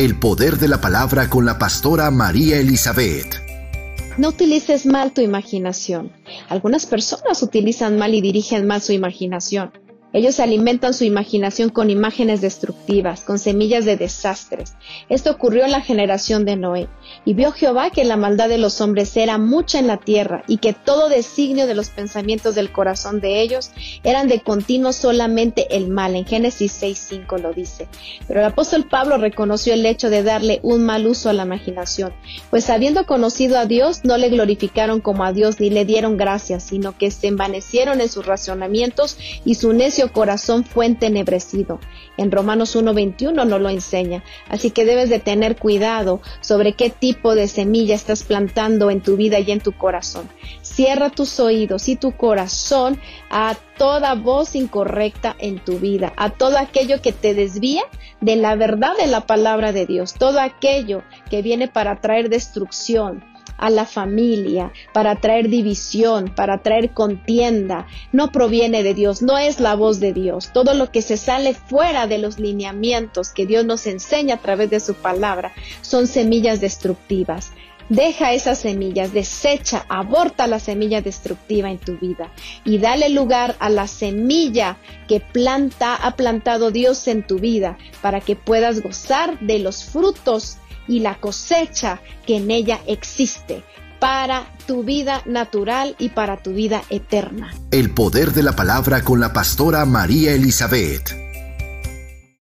El poder de la palabra con la pastora María Elizabeth. No utilices mal tu imaginación. Algunas personas utilizan mal y dirigen mal su imaginación. Ellos alimentan su imaginación con imágenes destructivas, con semillas de desastres. Esto ocurrió en la generación de Noé. Y vio Jehová que la maldad de los hombres era mucha en la tierra y que todo designio de los pensamientos del corazón de ellos eran de continuo solamente el mal. En Génesis 6.5 lo dice. Pero el apóstol Pablo reconoció el hecho de darle un mal uso a la imaginación, pues habiendo conocido a Dios no le glorificaron como a Dios ni le dieron gracias, sino que se envanecieron en sus racionamientos y su necio corazón fue entenebrecido. En Romanos 1.21 no lo enseña. Así que debes de tener cuidado sobre qué tipo de semilla estás plantando en tu vida y en tu corazón. Cierra tus oídos y tu corazón a toda voz incorrecta en tu vida, a todo aquello que te desvía de la verdad de la palabra de Dios, todo aquello que viene para traer destrucción, a la familia, para traer división, para traer contienda, no proviene de Dios, no es la voz de Dios. Todo lo que se sale fuera de los lineamientos que Dios nos enseña a través de su palabra son semillas destructivas. Deja esas semillas, desecha, aborta la semilla destructiva en tu vida y dale lugar a la semilla que planta, ha plantado Dios en tu vida para que puedas gozar de los frutos y la cosecha que en ella existe para tu vida natural y para tu vida eterna. El poder de la palabra con la pastora María Elizabeth.